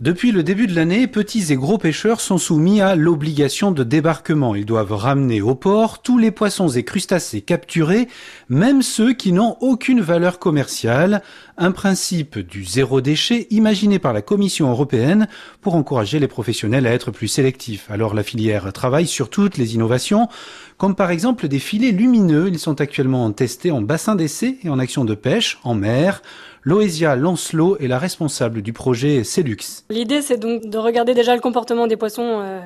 Depuis le début de l'année, petits et gros pêcheurs sont soumis à l'obligation de débarquement. Ils doivent ramener au port tous les poissons et crustacés capturés, même ceux qui n'ont aucune valeur commerciale. Un principe du zéro déchet imaginé par la Commission européenne pour encourager les professionnels à être plus sélectifs. Alors la filière travaille sur toutes les innovations, comme par exemple des filets lumineux. Ils sont actuellement testés en bassin d'essai et en action de pêche, en mer. Loésia Lancelot est la responsable du projet Celux. L'idée, c'est donc de regarder déjà le comportement des poissons euh,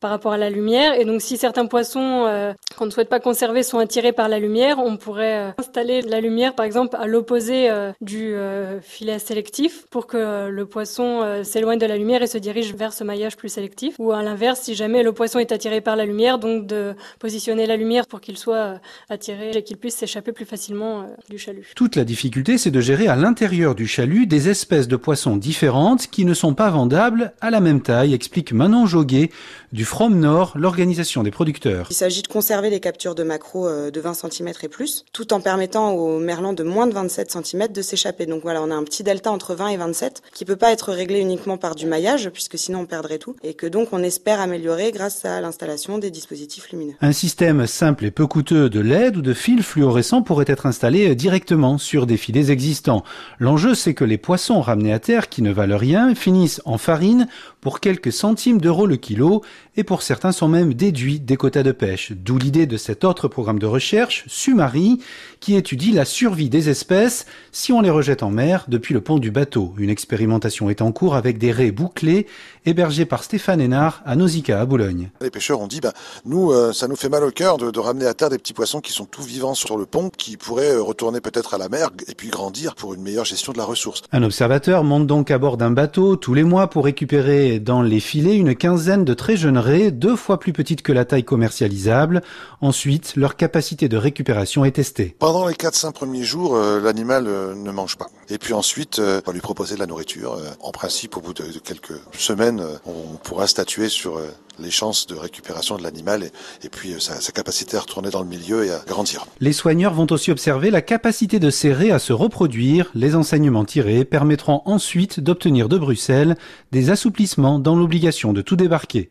par rapport à la lumière. Et donc, si certains poissons euh, qu'on ne souhaite pas conserver sont attirés par la lumière, on pourrait euh, installer la lumière, par exemple, à l'opposé du filet sélectif pour que le poisson s'éloigne de la lumière et se dirige vers ce maillage plus sélectif. Ou à l'inverse, si jamais le poisson est attiré par la lumière, donc de positionner la lumière pour qu'il soit attiré et qu'il puisse s'échapper plus facilement du chalut. Toute la difficulté, c'est de gérer à l'intérieur du chalut des espèces de poissons différentes qui ne sont pas vendables à la même taille, explique Manon Joguet du From Nord, l'organisation des producteurs. Il s'agit de conserver les captures de maquereaux euh, de 20 cm et plus, tout en permettant aux merlans de moins de 27 cm de s'échapper. Donc voilà, on a un petit delta entre 20 et 27 qui peut pas être réglé uniquement par du maillage, puisque sinon on perdrait tout, et que donc on espère améliorer grâce à l'installation des dispositifs lumineux. Un système simple et peu coûteux de LED ou de fils fluorescents pourrait être installé directement sur des filets existants. L'enjeu, c'est que les poissons ramenés à terre qui ne valent rien finissent en farine pour quelques centimes d'euros le kilo et pour certains sont même déduits des quotas de pêche. D'où l'idée de cet autre programme de recherche, Sumari, qui étudie la survie des espèces si on les rejette en mer depuis le pont du bateau. Une expérimentation est en cours avec des raies bouclées hébergées par Stéphane Hénard à Nausicaa à Boulogne. Les pêcheurs ont dit, bah, nous, euh, ça nous fait mal au cœur de, de, ramener à terre des petits poissons qui sont tout vivants sur le pont, qui pourraient euh, retourner peut-être à la mer et puis grandir pour une meilleure gestion de la ressource. Un observateur monte donc à bord d'un bateau tous les mois pour récupérer dans les filets une quinzaine de très jeunes raies, deux fois plus petites que la taille commercialisable. Ensuite, leur capacité de récupération est testée. Pendant les 4-5 premiers jours, euh, l'animal euh, ne mange pas. Et puis ensuite, euh, on va lui proposer de la nourriture. en principe, au bout de, de quelques semaines, on pourra statuer sur les chances de récupération de l'animal et, et puis sa, sa, capacité à retourner dans le milieu et à grandir. Les soigneurs vont aussi observer la capacité de ces raies à se reproduire. Les enseignements tirés permettront ensuite d'obtenir de Bruxelles des assouplissements dans l'obligation de tout débarquer.